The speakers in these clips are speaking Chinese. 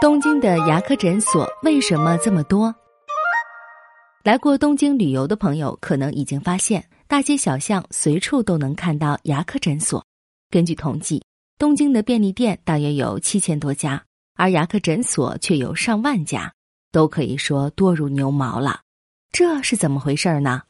东京的牙科诊所为什么这么多？来过东京旅游的朋友可能已经发现，大街小巷随处都能看到牙科诊所。根据统计，东京的便利店大约有七千多家，而牙科诊所却有上万家，都可以说多如牛毛了。这是怎么回事呢？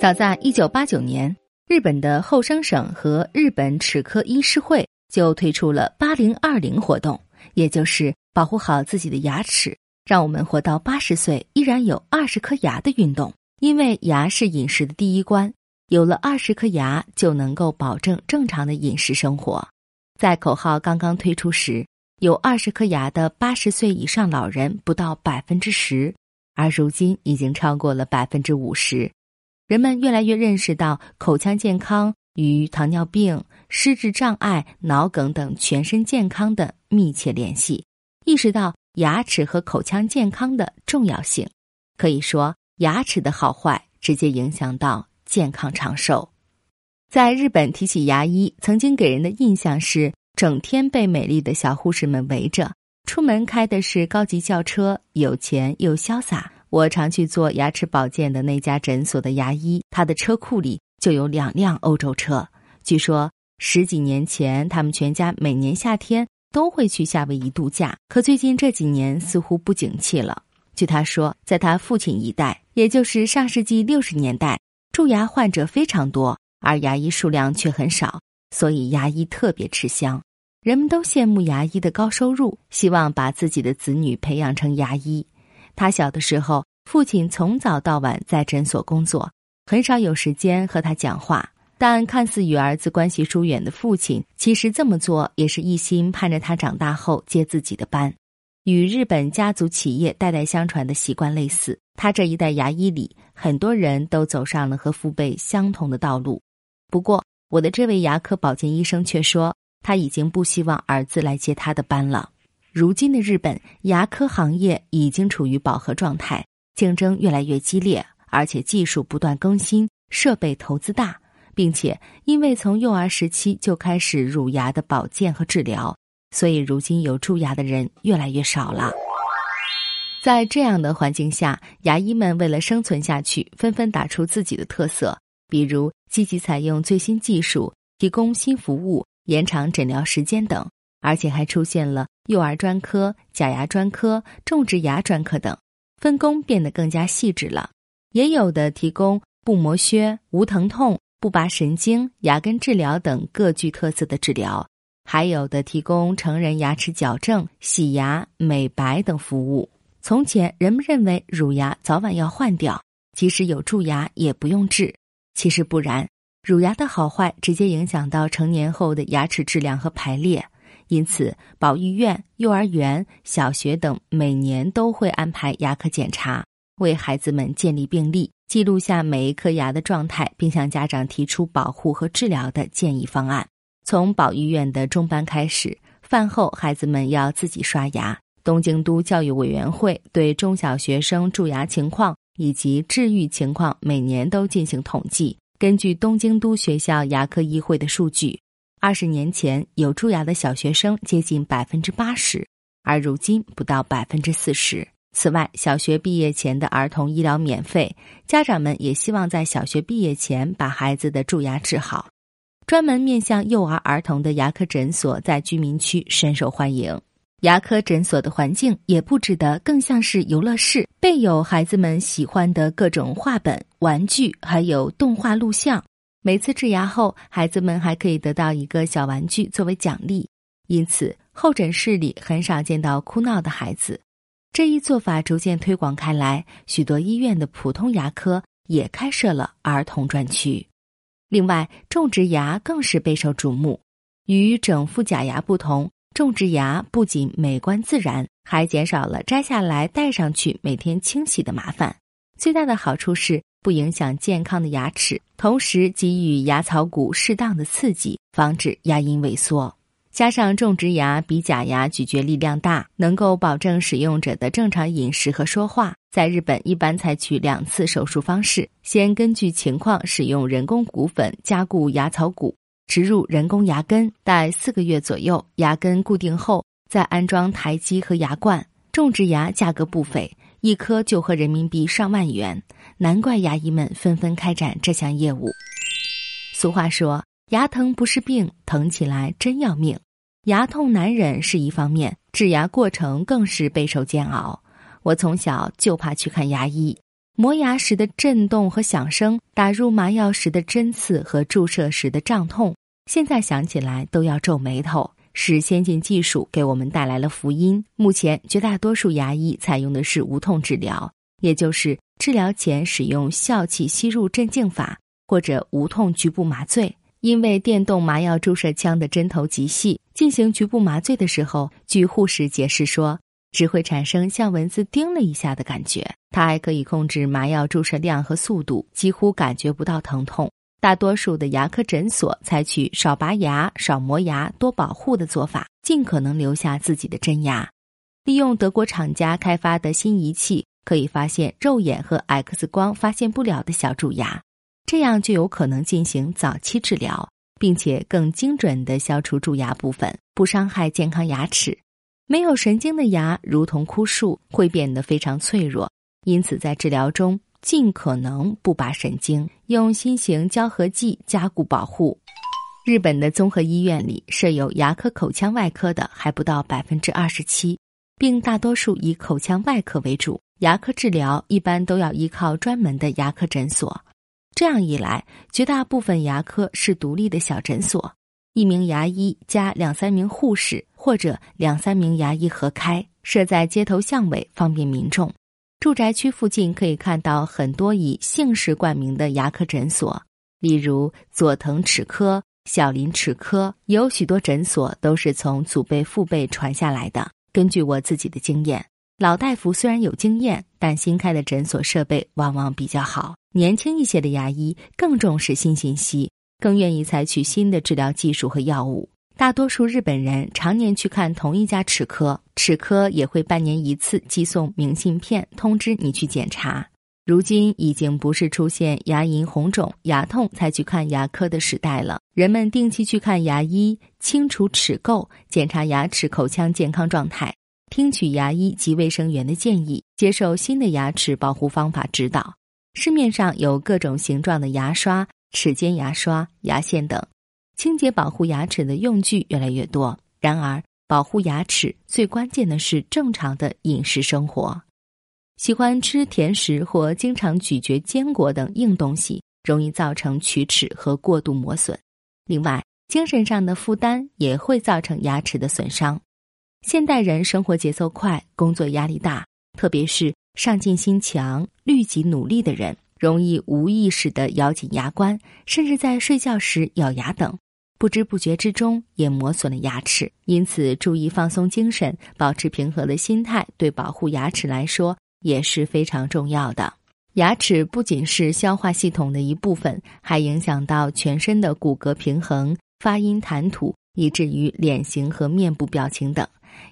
早在一九八九年，日本的后生省和日本齿科医师会就推出了“八零二零”活动。也就是保护好自己的牙齿，让我们活到八十岁依然有二十颗牙的运动。因为牙是饮食的第一关，有了二十颗牙就能够保证正常的饮食生活。在口号刚刚推出时，有二十颗牙的八十岁以上老人不到百分之十，而如今已经超过了百分之五十。人们越来越认识到口腔健康与糖尿病。失智障碍、脑梗等全身健康的密切联系，意识到牙齿和口腔健康的重要性。可以说，牙齿的好坏直接影响到健康长寿。在日本，提起牙医，曾经给人的印象是整天被美丽的小护士们围着，出门开的是高级轿车，有钱又潇洒。我常去做牙齿保健的那家诊所的牙医，他的车库里就有两辆欧洲车，据说。十几年前，他们全家每年夏天都会去夏威夷度假。可最近这几年似乎不景气了。据他说，在他父亲一代，也就是上世纪六十年代，蛀牙患者非常多，而牙医数量却很少，所以牙医特别吃香。人们都羡慕牙医的高收入，希望把自己的子女培养成牙医。他小的时候，父亲从早到晚在诊所工作，很少有时间和他讲话。但看似与儿子关系疏远的父亲，其实这么做也是一心盼着他长大后接自己的班。与日本家族企业代代相传的习惯类似，他这一代牙医里很多人都走上了和父辈相同的道路。不过，我的这位牙科保健医生却说，他已经不希望儿子来接他的班了。如今的日本牙科行业已经处于饱和状态，竞争越来越激烈，而且技术不断更新，设备投资大。并且，因为从幼儿时期就开始乳牙的保健和治疗，所以如今有蛀牙的人越来越少了。在这样的环境下，牙医们为了生存下去，纷纷打出自己的特色，比如积极采用最新技术，提供新服务，延长诊疗时间等，而且还出现了幼儿专科、假牙专科、种植牙专科等，分工变得更加细致了。也有的提供不磨削、无疼痛。不拔神经、牙根治疗等各具特色的治疗，还有的提供成人牙齿矫正、洗牙、美白等服务。从前人们认为乳牙早晚要换掉，即使有蛀牙也不用治。其实不然，乳牙的好坏直接影响到成年后的牙齿质量和排列。因此，保育院、幼儿园、小学等每年都会安排牙科检查，为孩子们建立病历。记录下每一颗牙的状态，并向家长提出保护和治疗的建议方案。从保育院的中班开始，饭后孩子们要自己刷牙。东京都教育委员会对中小学生蛀牙情况以及治愈情况每年都进行统计。根据东京都学校牙科议会的数据，二十年前有蛀牙的小学生接近百分之八十，而如今不到百分之四十。此外，小学毕业前的儿童医疗免费，家长们也希望在小学毕业前把孩子的蛀牙治好。专门面向幼儿儿童的牙科诊所在居民区深受欢迎。牙科诊所的环境也布置得更像是游乐室，备有孩子们喜欢的各种画本、玩具，还有动画录像。每次治牙后，孩子们还可以得到一个小玩具作为奖励，因此候诊室里很少见到哭闹的孩子。这一做法逐渐推广开来，许多医院的普通牙科也开设了儿童专区。另外，种植牙更是备受瞩目。与整副假牙不同，种植牙不仅美观自然，还减少了摘下来戴上去每天清洗的麻烦。最大的好处是不影响健康的牙齿，同时给予牙槽骨适当的刺激，防止牙龈萎缩。加上种植牙比假牙咀嚼力量大，能够保证使用者的正常饮食和说话。在日本，一般采取两次手术方式：先根据情况使用人工骨粉加固牙槽骨，植入人工牙根，待四个月左右，牙根固定后，再安装台基和牙冠，种植牙价格不菲，一颗就合人民币上万元，难怪牙医们纷纷开展这项业务。俗话说，牙疼不是病，疼起来真要命。牙痛难忍是一方面，治牙过程更是备受煎熬。我从小就怕去看牙医，磨牙时的震动和响声，打入麻药时的针刺和注射时的胀痛，现在想起来都要皱眉头。是先进技术给我们带来了福音。目前绝大多数牙医采用的是无痛治疗，也就是治疗前使用笑气吸入镇静法或者无痛局部麻醉。因为电动麻药注射枪的针头极细，进行局部麻醉的时候，据护士解释说，只会产生像蚊子叮了一下的感觉。它还可以控制麻药注射量和速度，几乎感觉不到疼痛。大多数的牙科诊所采取少拔牙、少磨牙、多保护的做法，尽可能留下自己的真牙。利用德国厂家开发的新仪器，可以发现肉眼和 X 光发现不了的小蛀牙，这样就有可能进行早期治疗，并且更精准地消除蛀牙部分，不伤害健康牙齿。没有神经的牙如同枯树，会变得非常脆弱，因此在治疗中。尽可能不拔神经，用新型胶合剂加固保护。日本的综合医院里设有牙科口腔外科的还不到百分之二十七，并大多数以口腔外科为主。牙科治疗一般都要依靠专门的牙科诊所。这样一来，绝大部分牙科是独立的小诊所，一名牙医加两三名护士，或者两三名牙医合开，设在街头巷尾，方便民众。住宅区附近可以看到很多以姓氏冠名的牙科诊所，例如佐藤齿科、小林齿科。有许多诊所都是从祖辈父辈传下来的。根据我自己的经验，老大夫虽然有经验，但新开的诊所设备往往比较好。年轻一些的牙医更重视新信息，更愿意采取新的治疗技术和药物。大多数日本人常年去看同一家齿科，齿科也会半年一次寄送明信片通知你去检查。如今已经不是出现牙龈红肿、牙痛才去看牙科的时代了，人们定期去看牙医，清除齿垢，检查牙齿口腔健康状态，听取牙医及卫生员的建议，接受新的牙齿保护方法指导。市面上有各种形状的牙刷、齿间牙刷、牙线等。清洁保护牙齿的用具越来越多，然而保护牙齿最关键的是正常的饮食生活。喜欢吃甜食或经常咀嚼坚果等硬东西，容易造成龋齿和过度磨损。另外，精神上的负担也会造成牙齿的损伤。现代人生活节奏快，工作压力大，特别是上进心强、律己努力的人，容易无意识地咬紧牙关，甚至在睡觉时咬牙等。不知不觉之中也磨损了牙齿，因此注意放松精神，保持平和的心态，对保护牙齿来说也是非常重要的。牙齿不仅是消化系统的一部分，还影响到全身的骨骼平衡、发音、谈吐，以至于脸型和面部表情等。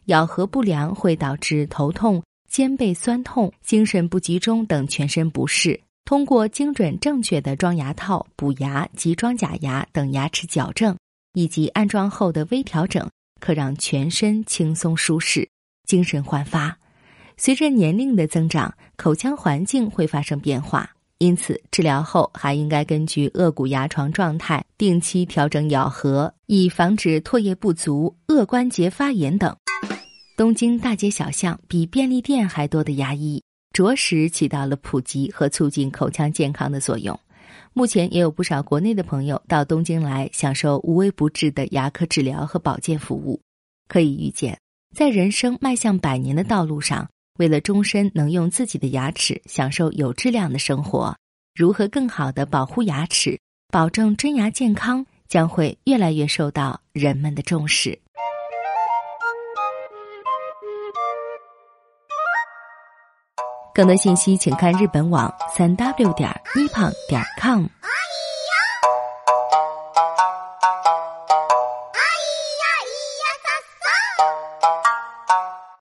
咬合不良会导致头痛、肩背酸痛、精神不集中等全身不适。通过精准正确的装牙套、补牙及装假牙等牙齿矫正，以及安装后的微调整，可让全身轻松舒适、精神焕发。随着年龄的增长，口腔环境会发生变化，因此治疗后还应该根据颚骨牙床状态定期调整咬合，以防止唾液不足、颚关节发炎等。东京大街小巷比便利店还多的牙医。着实起到了普及和促进口腔健康的作用。目前也有不少国内的朋友到东京来享受无微不至的牙科治疗和保健服务。可以预见，在人生迈向百年的道路上，为了终身能用自己的牙齿享受有质量的生活，如何更好的保护牙齿，保证真牙健康，将会越来越受到人们的重视。更多信息，请看日本网三 w 点一胖点 com。